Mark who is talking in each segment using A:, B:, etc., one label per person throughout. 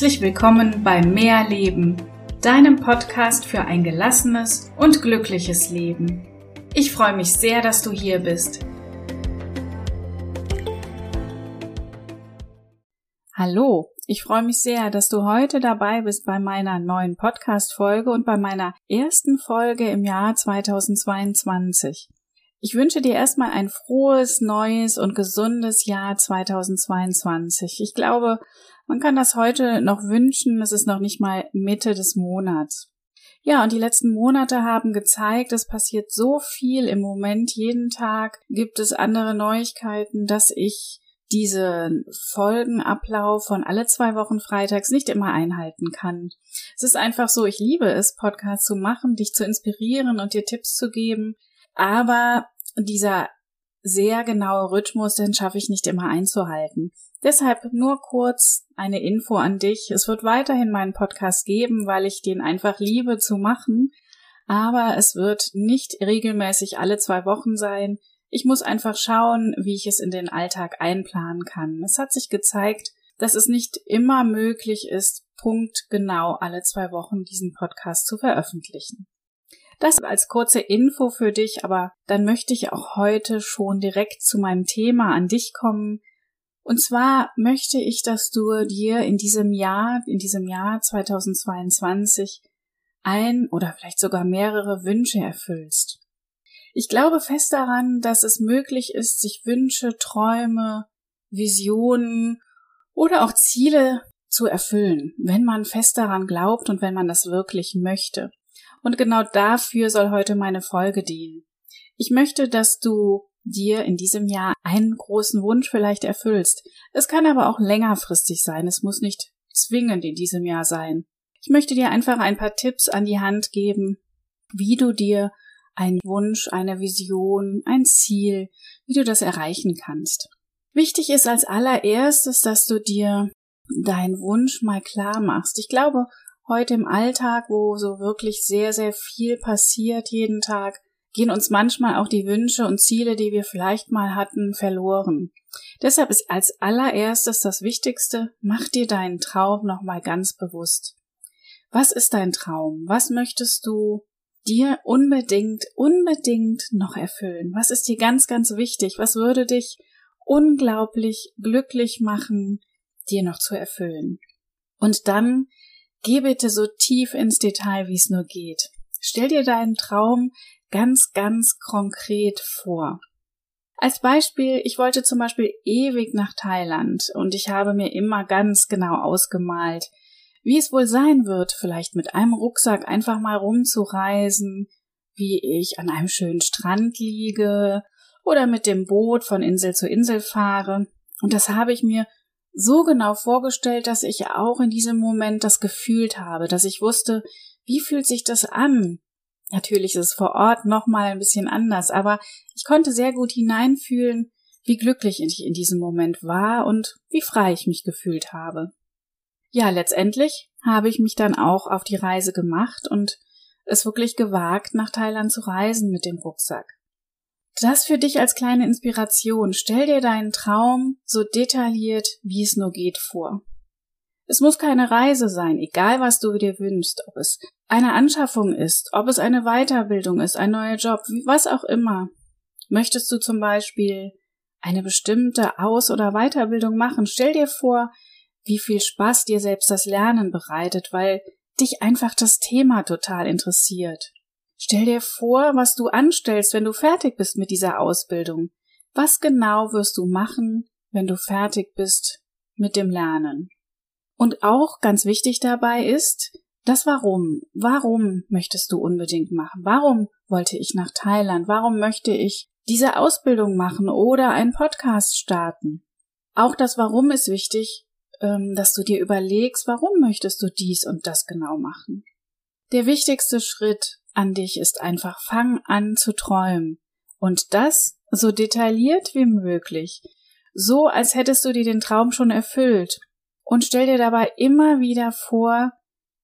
A: Herzlich willkommen bei Mehr Leben, deinem Podcast für ein gelassenes und glückliches Leben. Ich freue mich sehr, dass du hier bist. Hallo, ich freue mich sehr, dass du heute dabei bist bei meiner neuen Podcast-Folge und bei meiner ersten Folge im Jahr 2022. Ich wünsche dir erstmal ein frohes, neues und gesundes Jahr 2022. Ich glaube, man kann das heute noch wünschen, es ist noch nicht mal Mitte des Monats. Ja, und die letzten Monate haben gezeigt, es passiert so viel im Moment. Jeden Tag gibt es andere Neuigkeiten, dass ich diesen Folgenablauf von alle zwei Wochen freitags nicht immer einhalten kann. Es ist einfach so, ich liebe es, Podcasts zu machen, dich zu inspirieren und dir Tipps zu geben. Aber dieser sehr genaue Rhythmus, den schaffe ich nicht immer einzuhalten. Deshalb nur kurz eine Info an dich. Es wird weiterhin meinen Podcast geben, weil ich den einfach liebe zu machen. Aber es wird nicht regelmäßig alle zwei Wochen sein. Ich muss einfach schauen, wie ich es in den Alltag einplanen kann. Es hat sich gezeigt, dass es nicht immer möglich ist, punktgenau alle zwei Wochen diesen Podcast zu veröffentlichen. Das als kurze Info für dich, aber dann möchte ich auch heute schon direkt zu meinem Thema an dich kommen. Und zwar möchte ich, dass du dir in diesem Jahr, in diesem Jahr 2022 ein oder vielleicht sogar mehrere Wünsche erfüllst. Ich glaube fest daran, dass es möglich ist, sich Wünsche, Träume, Visionen oder auch Ziele zu erfüllen, wenn man fest daran glaubt und wenn man das wirklich möchte. Und genau dafür soll heute meine Folge dienen. Ich möchte, dass du dir in diesem Jahr einen großen Wunsch vielleicht erfüllst. Es kann aber auch längerfristig sein. Es muss nicht zwingend in diesem Jahr sein. Ich möchte dir einfach ein paar Tipps an die Hand geben, wie du dir einen Wunsch, eine Vision, ein Ziel, wie du das erreichen kannst. Wichtig ist als allererstes, dass du dir deinen Wunsch mal klar machst. Ich glaube, heute im Alltag, wo so wirklich sehr, sehr viel passiert jeden Tag, gehen uns manchmal auch die Wünsche und Ziele, die wir vielleicht mal hatten, verloren. Deshalb ist als allererstes das Wichtigste, mach dir deinen Traum nochmal ganz bewusst. Was ist dein Traum? Was möchtest du dir unbedingt, unbedingt noch erfüllen? Was ist dir ganz, ganz wichtig? Was würde dich unglaublich glücklich machen, dir noch zu erfüllen? Und dann Geh bitte so tief ins Detail, wie es nur geht. Stell dir deinen Traum ganz, ganz konkret vor. Als Beispiel, ich wollte zum Beispiel ewig nach Thailand und ich habe mir immer ganz genau ausgemalt, wie es wohl sein wird, vielleicht mit einem Rucksack einfach mal rumzureisen, wie ich an einem schönen Strand liege oder mit dem Boot von Insel zu Insel fahre. Und das habe ich mir so genau vorgestellt, dass ich auch in diesem Moment das gefühlt habe, dass ich wusste, wie fühlt sich das an? Natürlich ist es vor Ort nochmal ein bisschen anders, aber ich konnte sehr gut hineinfühlen, wie glücklich ich in diesem Moment war und wie frei ich mich gefühlt habe. Ja, letztendlich habe ich mich dann auch auf die Reise gemacht und es wirklich gewagt, nach Thailand zu reisen mit dem Rucksack. Das für dich als kleine Inspiration. Stell dir deinen Traum so detailliert, wie es nur geht, vor. Es muss keine Reise sein, egal was du dir wünschst, ob es eine Anschaffung ist, ob es eine Weiterbildung ist, ein neuer Job, was auch immer. Möchtest du zum Beispiel eine bestimmte Aus- oder Weiterbildung machen, stell dir vor, wie viel Spaß dir selbst das Lernen bereitet, weil dich einfach das Thema total interessiert. Stell dir vor, was du anstellst, wenn du fertig bist mit dieser Ausbildung. Was genau wirst du machen, wenn du fertig bist mit dem Lernen? Und auch ganz wichtig dabei ist, das Warum. Warum möchtest du unbedingt machen? Warum wollte ich nach Thailand? Warum möchte ich diese Ausbildung machen oder einen Podcast starten? Auch das Warum ist wichtig, ähm, dass du dir überlegst, warum möchtest du dies und das genau machen. Der wichtigste Schritt an dich ist einfach, fang an zu träumen. Und das so detailliert wie möglich. So, als hättest du dir den Traum schon erfüllt. Und stell dir dabei immer wieder vor,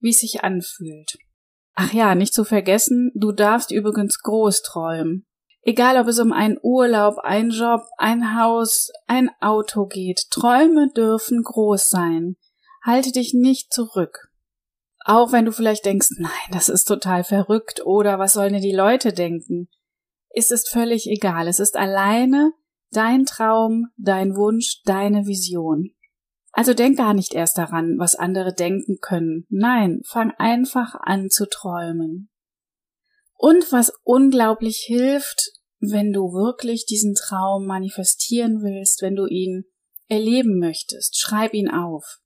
A: wie es sich anfühlt. Ach ja, nicht zu vergessen, du darfst übrigens groß träumen. Egal ob es um einen Urlaub, einen Job, ein Haus, ein Auto geht, Träume dürfen groß sein. Halte dich nicht zurück. Auch wenn du vielleicht denkst, nein, das ist total verrückt oder was sollen denn die Leute denken? Es ist völlig egal. Es ist alleine dein Traum, dein Wunsch, deine Vision. Also denk gar nicht erst daran, was andere denken können. Nein, fang einfach an zu träumen. Und was unglaublich hilft, wenn du wirklich diesen Traum manifestieren willst, wenn du ihn erleben möchtest, schreib ihn auf.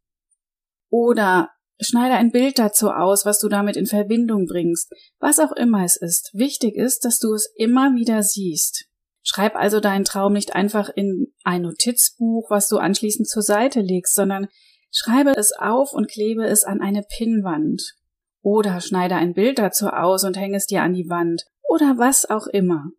A: Oder schneide ein Bild dazu aus, was du damit in Verbindung bringst, was auch immer es ist. Wichtig ist, dass du es immer wieder siehst. Schreib also deinen Traum nicht einfach in ein Notizbuch, was du anschließend zur Seite legst, sondern schreibe es auf und klebe es an eine Pinnwand. Oder schneide ein Bild dazu aus und hänge es dir an die Wand. Oder was auch immer.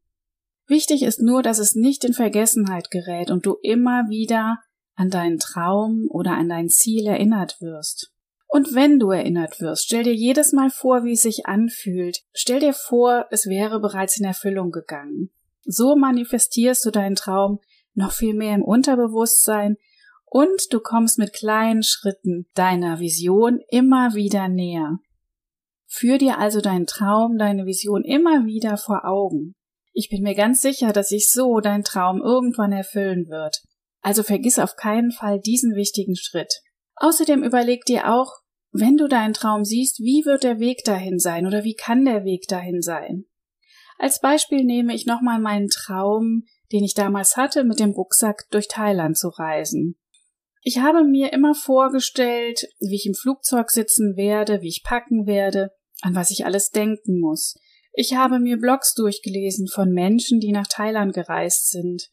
A: Wichtig ist nur, dass es nicht in Vergessenheit gerät und du immer wieder an deinen Traum oder an dein Ziel erinnert wirst. Und wenn du erinnert wirst, stell dir jedes Mal vor, wie es sich anfühlt. Stell dir vor, es wäre bereits in Erfüllung gegangen. So manifestierst du deinen Traum noch viel mehr im Unterbewusstsein und du kommst mit kleinen Schritten deiner Vision immer wieder näher. Führ dir also deinen Traum, deine Vision immer wieder vor Augen. Ich bin mir ganz sicher, dass sich so dein Traum irgendwann erfüllen wird. Also vergiss auf keinen Fall diesen wichtigen Schritt. Außerdem überleg dir auch, wenn du deinen Traum siehst, wie wird der Weg dahin sein oder wie kann der Weg dahin sein? Als Beispiel nehme ich nochmal meinen Traum, den ich damals hatte, mit dem Rucksack durch Thailand zu reisen. Ich habe mir immer vorgestellt, wie ich im Flugzeug sitzen werde, wie ich packen werde, an was ich alles denken muss. Ich habe mir Blogs durchgelesen von Menschen, die nach Thailand gereist sind.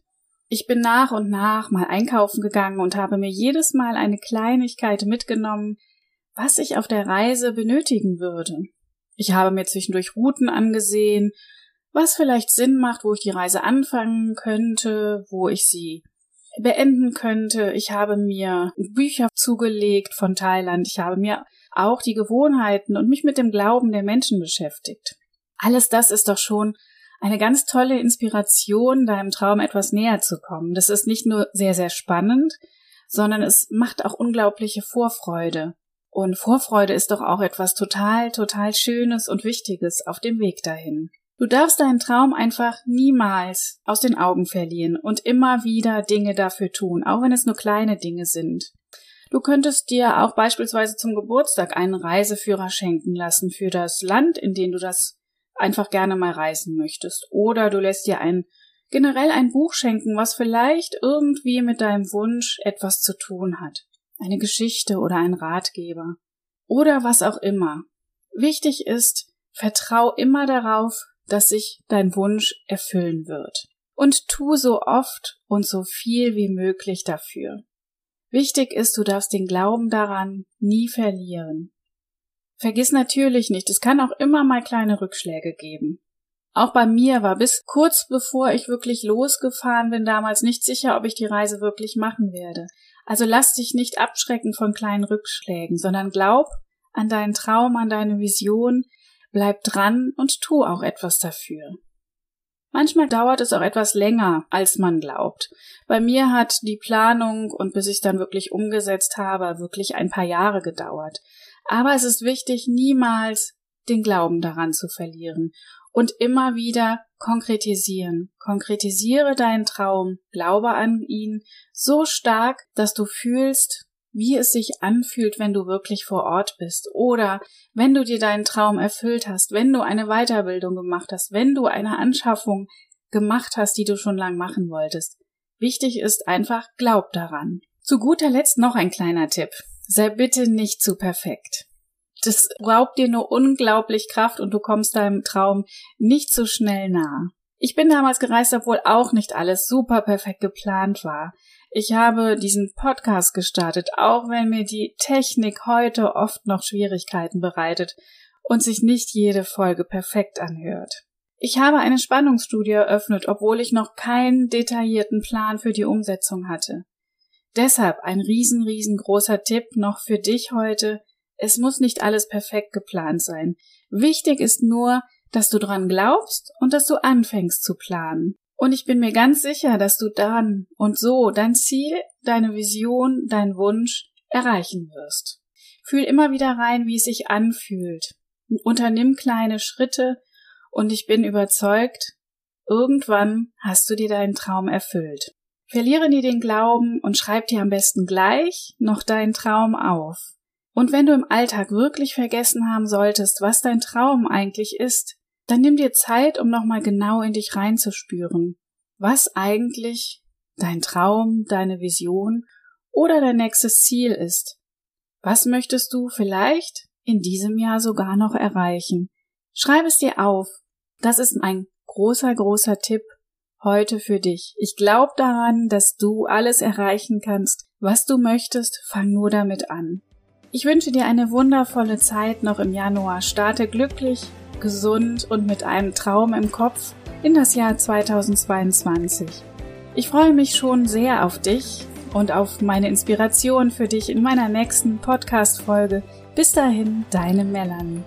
A: Ich bin nach und nach mal einkaufen gegangen und habe mir jedes Mal eine Kleinigkeit mitgenommen, was ich auf der Reise benötigen würde. Ich habe mir zwischendurch Routen angesehen, was vielleicht Sinn macht, wo ich die Reise anfangen könnte, wo ich sie beenden könnte. Ich habe mir Bücher zugelegt von Thailand. Ich habe mir auch die Gewohnheiten und mich mit dem Glauben der Menschen beschäftigt. Alles das ist doch schon eine ganz tolle Inspiration, deinem Traum etwas näher zu kommen. Das ist nicht nur sehr, sehr spannend, sondern es macht auch unglaubliche Vorfreude. Und Vorfreude ist doch auch etwas total, total Schönes und Wichtiges auf dem Weg dahin. Du darfst deinen Traum einfach niemals aus den Augen verlieren und immer wieder Dinge dafür tun, auch wenn es nur kleine Dinge sind. Du könntest dir auch beispielsweise zum Geburtstag einen Reiseführer schenken lassen für das Land, in dem du das einfach gerne mal reisen möchtest. Oder du lässt dir ein generell ein Buch schenken, was vielleicht irgendwie mit deinem Wunsch etwas zu tun hat. Eine Geschichte oder ein Ratgeber. Oder was auch immer. Wichtig ist, vertrau immer darauf, dass sich dein Wunsch erfüllen wird. Und tu so oft und so viel wie möglich dafür. Wichtig ist, du darfst den Glauben daran nie verlieren. Vergiss natürlich nicht, es kann auch immer mal kleine Rückschläge geben. Auch bei mir war bis kurz bevor ich wirklich losgefahren bin damals nicht sicher, ob ich die Reise wirklich machen werde. Also lass dich nicht abschrecken von kleinen Rückschlägen, sondern glaub an deinen Traum, an deine Vision, bleib dran und tu auch etwas dafür. Manchmal dauert es auch etwas länger, als man glaubt. Bei mir hat die Planung und bis ich dann wirklich umgesetzt habe, wirklich ein paar Jahre gedauert. Aber es ist wichtig, niemals den Glauben daran zu verlieren und immer wieder konkretisieren. Konkretisiere deinen Traum, glaube an ihn so stark, dass du fühlst, wie es sich anfühlt, wenn du wirklich vor Ort bist oder wenn du dir deinen Traum erfüllt hast, wenn du eine Weiterbildung gemacht hast, wenn du eine Anschaffung gemacht hast, die du schon lang machen wolltest. Wichtig ist einfach, glaub daran. Zu guter Letzt noch ein kleiner Tipp. Sei bitte nicht zu perfekt. Das raubt dir nur unglaublich Kraft und du kommst deinem Traum nicht so schnell nah. Ich bin damals gereist, obwohl auch nicht alles super perfekt geplant war. Ich habe diesen Podcast gestartet, auch wenn mir die Technik heute oft noch Schwierigkeiten bereitet und sich nicht jede Folge perfekt anhört. Ich habe eine Spannungsstudie eröffnet, obwohl ich noch keinen detaillierten Plan für die Umsetzung hatte. Deshalb ein riesen, riesengroßer Tipp noch für dich heute. Es muss nicht alles perfekt geplant sein. Wichtig ist nur, dass du dran glaubst und dass du anfängst zu planen. Und ich bin mir ganz sicher, dass du dann und so dein Ziel, deine Vision, dein Wunsch erreichen wirst. Fühl immer wieder rein, wie es sich anfühlt. Unternimm kleine Schritte und ich bin überzeugt, irgendwann hast du dir deinen Traum erfüllt. Verliere nie den Glauben und schreib dir am besten gleich noch deinen Traum auf. Und wenn du im Alltag wirklich vergessen haben solltest, was dein Traum eigentlich ist, dann nimm dir Zeit, um nochmal genau in dich reinzuspüren, was eigentlich dein Traum, deine Vision oder dein nächstes Ziel ist. Was möchtest du vielleicht in diesem Jahr sogar noch erreichen? Schreib es dir auf. Das ist ein großer, großer Tipp heute für dich. Ich glaube daran, dass du alles erreichen kannst, was du möchtest. Fang nur damit an. Ich wünsche dir eine wundervolle Zeit noch im Januar. Starte glücklich, gesund und mit einem Traum im Kopf in das Jahr 2022. Ich freue mich schon sehr auf dich und auf meine Inspiration für dich in meiner nächsten Podcast-Folge. Bis dahin, deine Melanie.